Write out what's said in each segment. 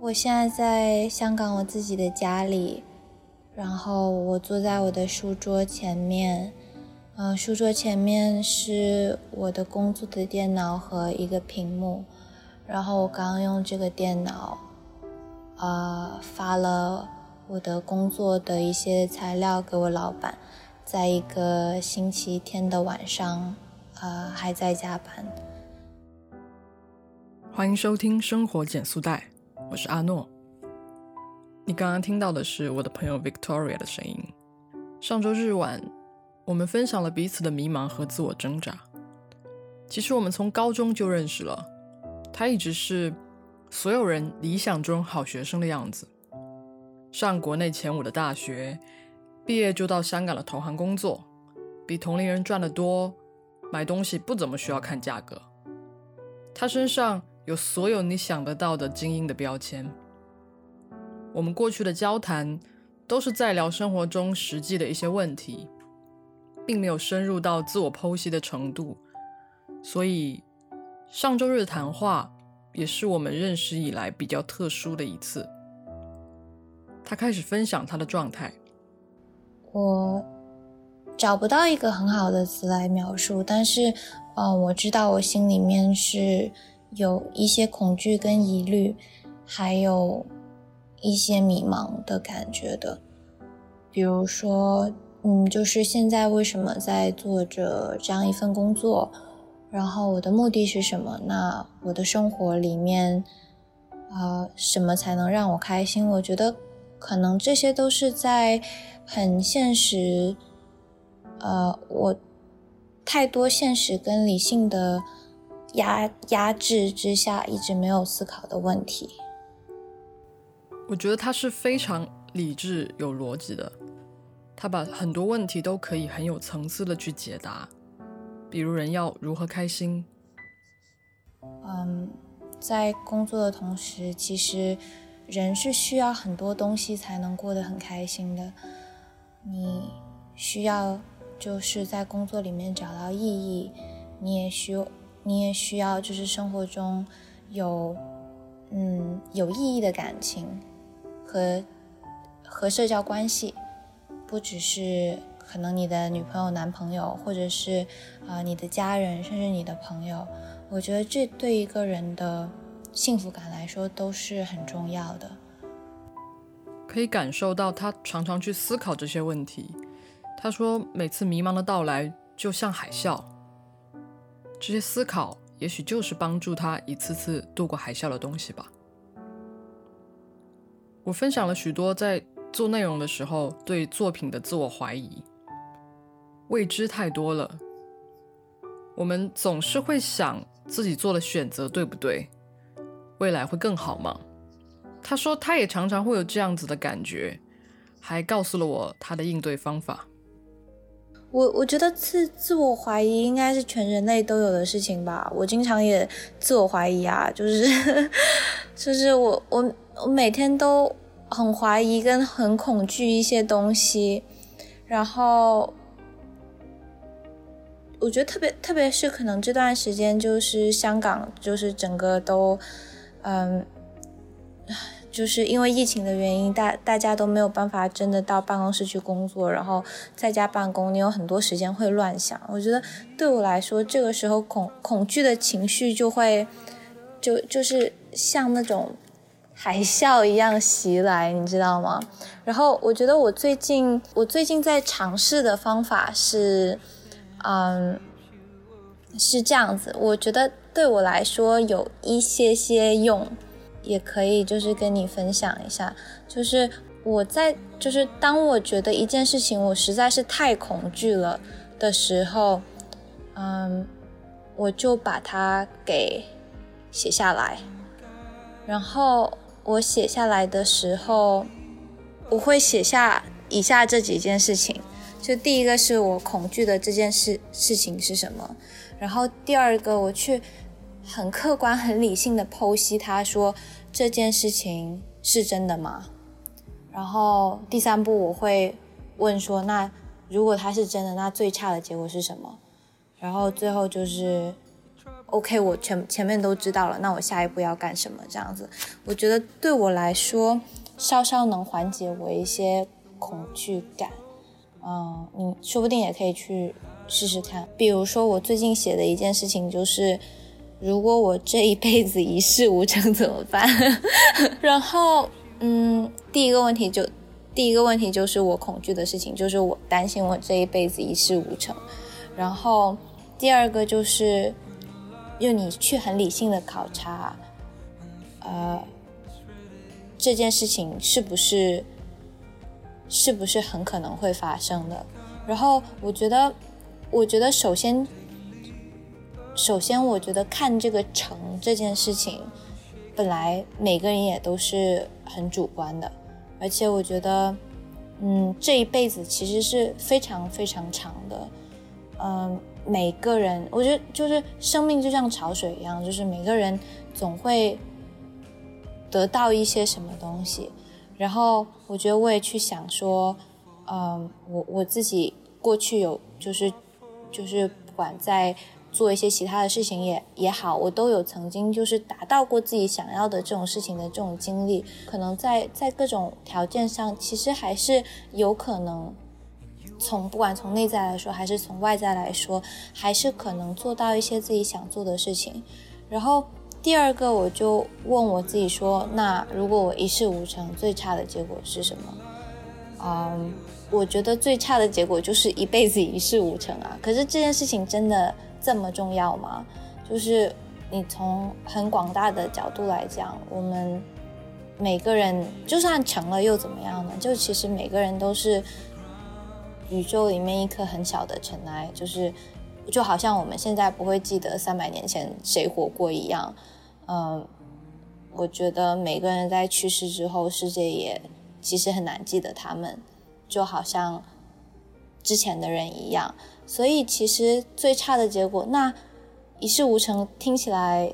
我现在在香港我自己的家里，然后我坐在我的书桌前面，嗯，书桌前面是我的工作的电脑和一个屏幕，然后我刚用这个电脑，呃，发了我的工作的一些材料给我老板，在一个星期天的晚上，呃，还在加班。欢迎收听《生活减速带》。我是阿诺，你刚刚听到的是我的朋友 Victoria 的声音。上周日晚，我们分享了彼此的迷茫和自我挣扎。其实我们从高中就认识了，他一直是所有人理想中好学生的样子，上国内前五的大学，毕业就到香港的投行工作，比同龄人赚得多，买东西不怎么需要看价格。他身上。有所有你想得到的精英的标签。我们过去的交谈都是在聊生活中实际的一些问题，并没有深入到自我剖析的程度。所以上周日的谈话也是我们认识以来比较特殊的一次。他开始分享他的状态。我找不到一个很好的词来描述，但是，嗯，我知道我心里面是。有一些恐惧跟疑虑，还有一些迷茫的感觉的。比如说，嗯，就是现在为什么在做着这样一份工作？然后我的目的是什么？那我的生活里面，啊，什么才能让我开心？我觉得可能这些都是在很现实，呃，我太多现实跟理性的。压压制之下，一直没有思考的问题。我觉得他是非常理智、有逻辑的。他把很多问题都可以很有层次的去解答，比如人要如何开心。嗯，在工作的同时，其实人是需要很多东西才能过得很开心的。你需要就是在工作里面找到意义，你也需。你也需要，就是生活中有，嗯，有意义的感情和和社交关系，不只是可能你的女朋友、男朋友，或者是啊你的家人，甚至你的朋友。我觉得这对一个人的幸福感来说都是很重要的。可以感受到他常常去思考这些问题。他说，每次迷茫的到来就像海啸。这些思考，也许就是帮助他一次次度过海啸的东西吧。我分享了许多在做内容的时候对作品的自我怀疑，未知太多了。我们总是会想自己做的选择对不对，未来会更好吗？他说他也常常会有这样子的感觉，还告诉了我他的应对方法。我我觉得自自我怀疑应该是全人类都有的事情吧。我经常也自我怀疑啊，就是 就是我我我每天都很怀疑跟很恐惧一些东西，然后我觉得特别特别是可能这段时间就是香港就是整个都嗯。就是因为疫情的原因，大大家都没有办法真的到办公室去工作，然后在家办公，你有很多时间会乱想。我觉得对我来说，这个时候恐恐惧的情绪就会，就就是像那种海啸一样袭来，你知道吗？然后我觉得我最近我最近在尝试的方法是，嗯，是这样子。我觉得对我来说有一些些用。也可以，就是跟你分享一下，就是我在，就是当我觉得一件事情我实在是太恐惧了的时候，嗯，我就把它给写下来，然后我写下来的时候，我会写下以下这几件事情，就第一个是我恐惧的这件事事情是什么，然后第二个我去很客观、很理性的剖析它，说。这件事情是真的吗？然后第三步我会问说，那如果它是真的，那最差的结果是什么？然后最后就是 OK，我前前面都知道了，那我下一步要干什么？这样子，我觉得对我来说，稍稍能缓解我一些恐惧感。嗯，你说不定也可以去试试看。比如说，我最近写的一件事情就是，如果我这一辈子一事无成怎么办？然后，嗯，第一个问题就，第一个问题就是我恐惧的事情，就是我担心我这一辈子一事无成。然后，第二个就是。用你去很理性的考察，呃，这件事情是不是是不是很可能会发生的？然后我觉得，我觉得首先，首先我觉得看这个成这件事情，本来每个人也都是很主观的，而且我觉得，嗯，这一辈子其实是非常非常长的，嗯。每个人，我觉得就是生命就像潮水一样，就是每个人总会得到一些什么东西。然后我觉得我也去想说，嗯，我我自己过去有就是就是不管在做一些其他的事情也也好，我都有曾经就是达到过自己想要的这种事情的这种经历。可能在在各种条件上，其实还是有可能。从不管从内在来说，还是从外在来说，还是可能做到一些自己想做的事情。然后第二个，我就问我自己说：那如果我一事无成，最差的结果是什么？嗯，我觉得最差的结果就是一辈子一事无成啊。可是这件事情真的这么重要吗？就是你从很广大的角度来讲，我们每个人就算成了又怎么样呢？就其实每个人都是。宇宙里面一颗很小的尘埃，就是就好像我们现在不会记得三百年前谁活过一样。嗯，我觉得每个人在去世之后，世界也其实很难记得他们，就好像之前的人一样。所以其实最差的结果，那一事无成听起来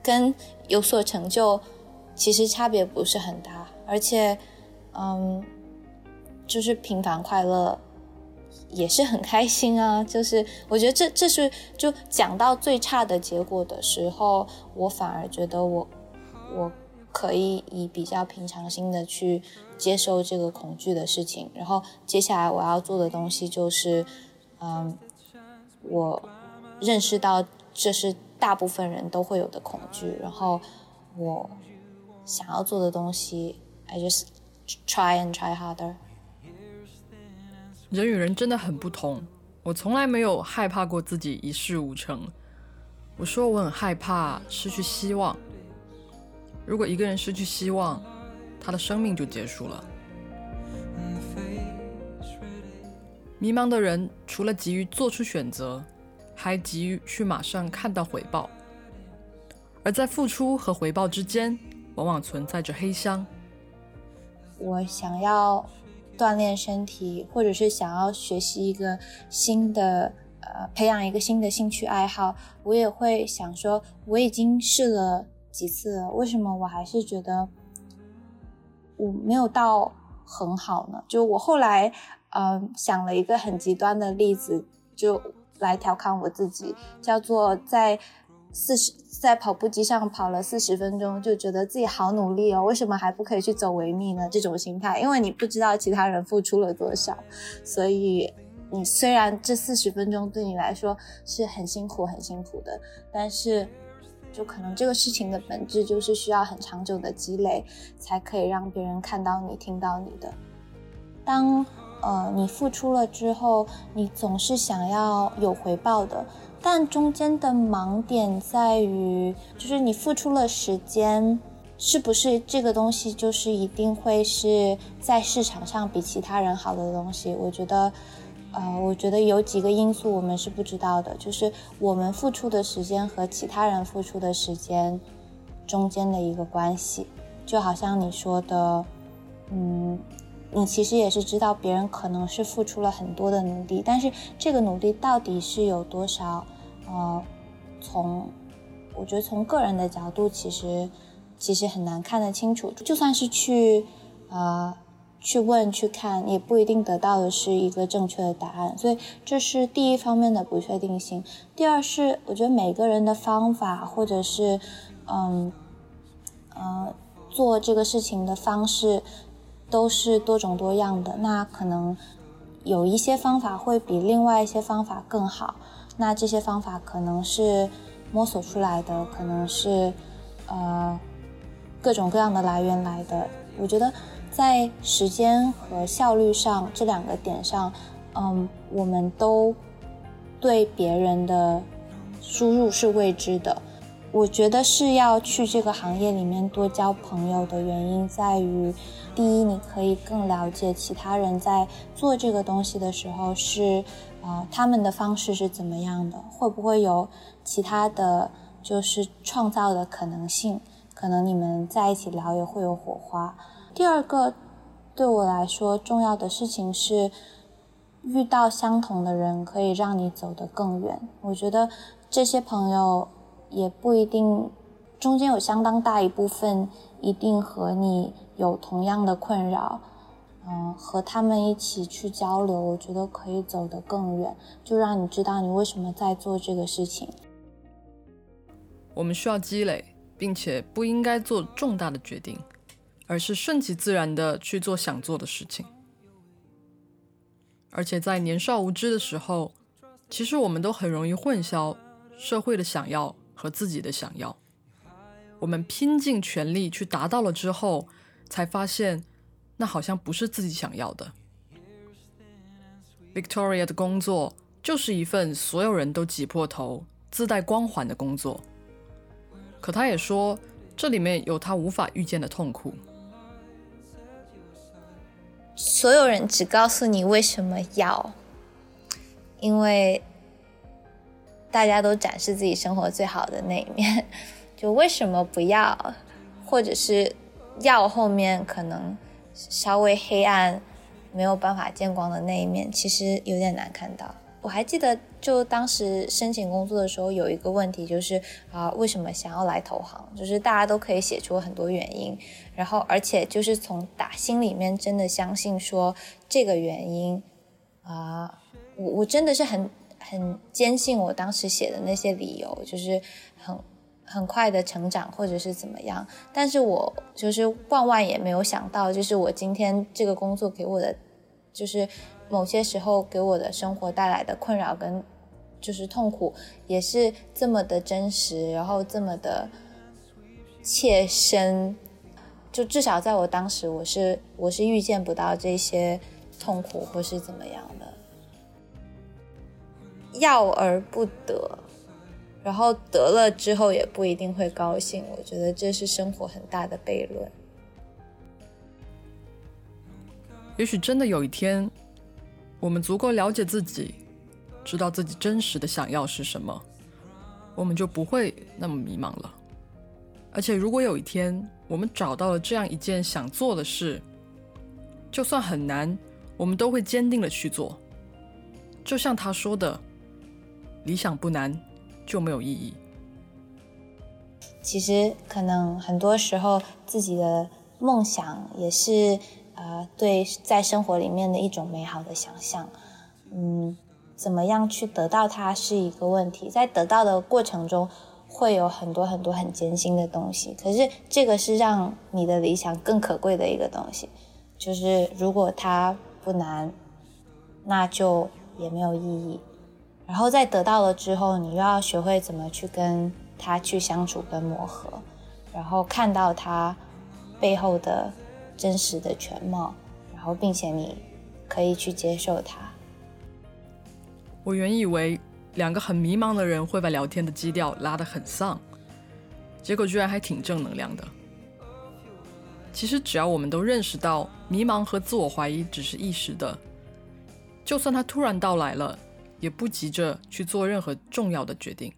跟有所成就其实差别不是很大，而且嗯，就是平凡快乐。也是很开心啊，就是我觉得这这是就讲到最差的结果的时候，我反而觉得我我可以以比较平常心的去接受这个恐惧的事情，然后接下来我要做的东西就是，嗯，我认识到这是大部分人都会有的恐惧，然后我想要做的东西，I just try and try harder。人与人真的很不同。我从来没有害怕过自己一事无成。我说我很害怕失去希望。如果一个人失去希望，他的生命就结束了。迷茫的人除了急于做出选择，还急于去马上看到回报。而在付出和回报之间，往往存在着黑箱。我想要。锻炼身体，或者是想要学习一个新的，呃，培养一个新的兴趣爱好，我也会想说，我已经试了几次了，为什么我还是觉得我没有到很好呢？就我后来，嗯，想了一个很极端的例子，就来调侃我自己，叫做在。四十在跑步机上跑了四十分钟，就觉得自己好努力哦，为什么还不可以去走维密呢？这种心态，因为你不知道其他人付出了多少，所以你虽然这四十分钟对你来说是很辛苦、很辛苦的，但是就可能这个事情的本质就是需要很长久的积累，才可以让别人看到你、听到你的。当呃你付出了之后，你总是想要有回报的。但中间的盲点在于，就是你付出了时间，是不是这个东西就是一定会是在市场上比其他人好的东西？我觉得，呃，我觉得有几个因素我们是不知道的，就是我们付出的时间和其他人付出的时间中间的一个关系。就好像你说的，嗯，你其实也是知道别人可能是付出了很多的努力，但是这个努力到底是有多少？呃，从我觉得从个人的角度，其实其实很难看得清楚。就算是去呃去问去看，也不一定得到的是一个正确的答案。所以这是第一方面的不确定性。第二是，我觉得每个人的方法或者是嗯呃做这个事情的方式都是多种多样的。那可能有一些方法会比另外一些方法更好。那这些方法可能是摸索出来的，可能是呃各种各样的来源来的。我觉得在时间和效率上这两个点上，嗯，我们都对别人的输入是未知的。我觉得是要去这个行业里面多交朋友的原因在于，第一，你可以更了解其他人在做这个东西的时候是。啊，他们的方式是怎么样的？会不会有其他的就是创造的可能性？可能你们在一起聊也会有火花。第二个，对我来说重要的事情是，遇到相同的人可以让你走得更远。我觉得这些朋友也不一定，中间有相当大一部分一定和你有同样的困扰。嗯，和他们一起去交流，我觉得可以走得更远，就让你知道你为什么在做这个事情。我们需要积累，并且不应该做重大的决定，而是顺其自然的去做想做的事情。而且在年少无知的时候，其实我们都很容易混淆社会的想要和自己的想要。我们拼尽全力去达到了之后，才发现。那好像不是自己想要的。Victoria 的工作就是一份所有人都挤破头、自带光环的工作，可他也说，这里面有他无法预见的痛苦。所有人只告诉你为什么要，因为大家都展示自己生活最好的那一面，就为什么不要，或者是要后面可能。稍微黑暗、没有办法见光的那一面，其实有点难看到。我还记得，就当时申请工作的时候，有一个问题就是啊，为什么想要来投行？就是大家都可以写出很多原因，然后而且就是从打心里面真的相信说这个原因啊，我我真的是很很坚信我当时写的那些理由，就是很。很快的成长，或者是怎么样？但是我就是万万也没有想到，就是我今天这个工作给我的，就是某些时候给我的生活带来的困扰跟就是痛苦，也是这么的真实，然后这么的切身。就至少在我当时，我是我是预见不到这些痛苦或是怎么样的，要而不得。然后得了之后也不一定会高兴，我觉得这是生活很大的悖论。也许真的有一天，我们足够了解自己，知道自己真实的想要是什么，我们就不会那么迷茫了。而且，如果有一天我们找到了这样一件想做的事，就算很难，我们都会坚定的去做。就像他说的：“理想不难。”就没有意义。其实，可能很多时候自己的梦想也是呃，对在生活里面的一种美好的想象。嗯，怎么样去得到它是一个问题，在得到的过程中会有很多很多很艰辛的东西。可是，这个是让你的理想更可贵的一个东西。就是如果它不难，那就也没有意义。然后在得到了之后，你又要学会怎么去跟他去相处跟磨合，然后看到他背后的真实的全貌，然后并且你可以去接受他。我原以为两个很迷茫的人会把聊天的基调拉得很丧，结果居然还挺正能量的。其实只要我们都认识到迷茫和自我怀疑只是一时的，就算它突然到来了。也不急着去做任何重要的决定，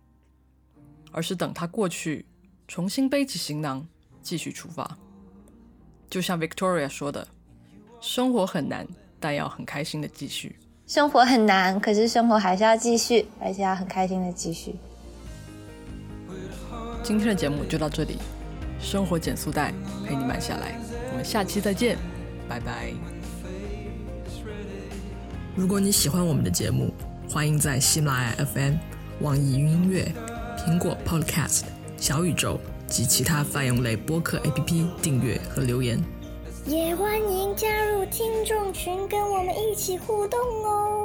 而是等他过去，重新背起行囊，继续出发。就像 Victoria 说的：“生活很难，但要很开心的继续。”生活很难，可是生活还是要继续，而且要很开心的继续。今天的节目就到这里，生活减速带陪你慢下来，我们下期再见，拜拜。如果你喜欢我们的节目，欢迎在喜马拉雅 FM、网易云音乐、苹果 Podcast、小宇宙及其他泛用类播客 APP 订阅和留言。也欢迎加入听众群，跟我们一起互动哦。